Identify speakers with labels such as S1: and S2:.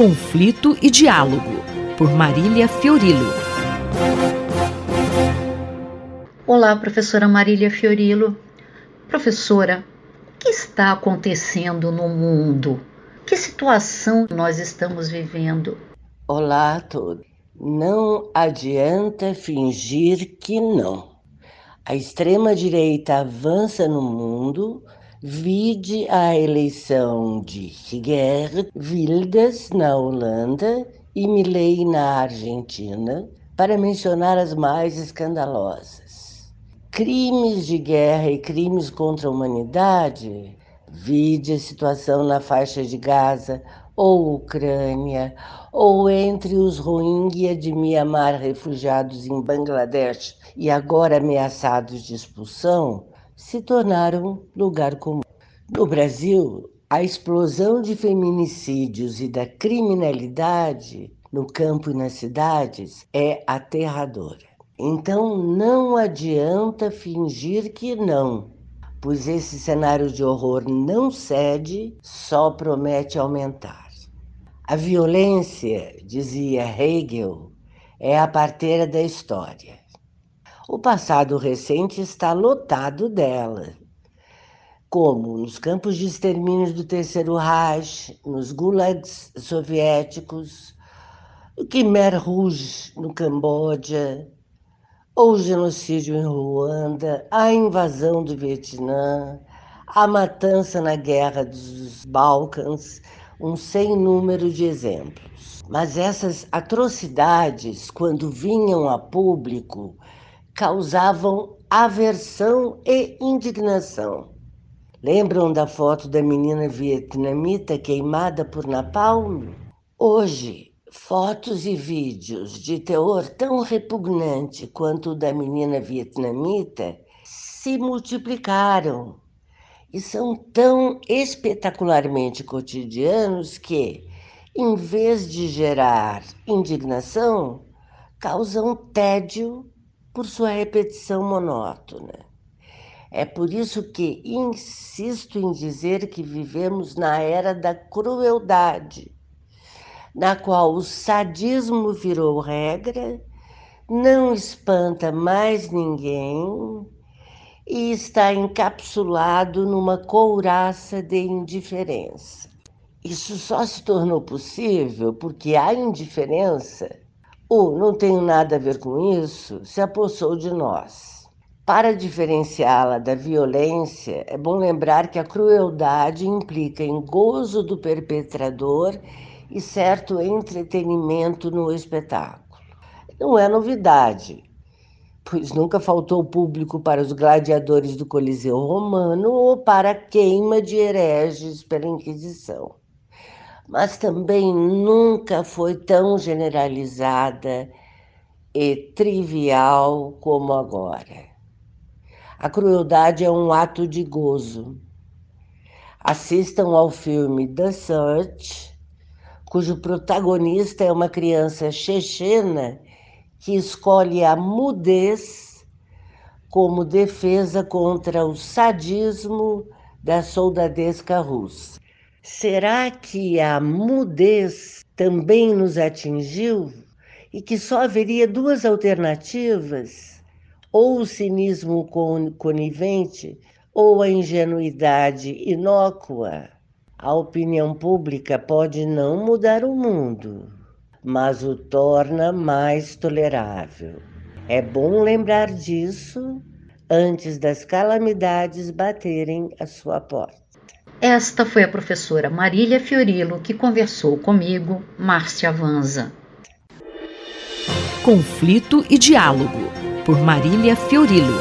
S1: Conflito e Diálogo, por Marília Fiorilo.
S2: Olá, professora Marília Fiorilo. Professora, o que está acontecendo no mundo? Que situação nós estamos vivendo?
S3: Olá a todos. Não adianta fingir que não. A extrema-direita avança no mundo, vide a eleição de Geert Wilders na Holanda e Milley na Argentina, para mencionar as mais escandalosas. Crimes de guerra e crimes contra a humanidade, vide a situação na faixa de Gaza ou Ucrânia, ou entre os Rohingya de Mianmar refugiados em Bangladesh e agora ameaçados de expulsão, se tornaram lugar comum. No Brasil, a explosão de feminicídios e da criminalidade no campo e nas cidades é aterradora. Então não adianta fingir que não, pois esse cenário de horror não cede, só promete aumentar. A violência, dizia Hegel, é a parteira da história. O passado recente está lotado dela, como nos campos de extermínio do Terceiro Reich, nos gulags soviéticos, o Khmer Rouge no Camboja, ou o genocídio em Ruanda, a invasão do Vietnã, a matança na guerra dos Balcãs, um sem número de exemplos. Mas essas atrocidades, quando vinham a público, causavam aversão e indignação. Lembram da foto da menina vietnamita queimada por napalm? Hoje, Fotos e vídeos de teor tão repugnante quanto o da menina vietnamita se multiplicaram e são tão espetacularmente cotidianos que, em vez de gerar indignação, causam tédio por sua repetição monótona. É por isso que insisto em dizer que vivemos na era da crueldade na qual o sadismo virou regra, não espanta mais ninguém e está encapsulado numa couraça de indiferença. Isso só se tornou possível porque a indiferença, ou não tenho nada a ver com isso, se apossou de nós. Para diferenciá-la da violência, é bom lembrar que a crueldade implica em gozo do perpetrador e certo entretenimento no espetáculo. Não é novidade, pois nunca faltou público para os gladiadores do Coliseu Romano ou para a queima de hereges pela Inquisição. Mas também nunca foi tão generalizada e trivial como agora. A crueldade é um ato de gozo. Assistam ao filme The Search cujo protagonista é uma criança chechena que escolhe a mudez como defesa contra o sadismo da soldadesca russa. Será que a mudez também nos atingiu e que só haveria duas alternativas? Ou o cinismo conivente ou a ingenuidade inócua? A opinião pública pode não mudar o mundo, mas o torna mais tolerável. É bom lembrar disso antes das calamidades baterem a sua porta.
S2: Esta foi a professora Marília Fiorilo que conversou comigo, Márcia Vanza.
S1: Conflito e Diálogo, por Marília Fiorilo.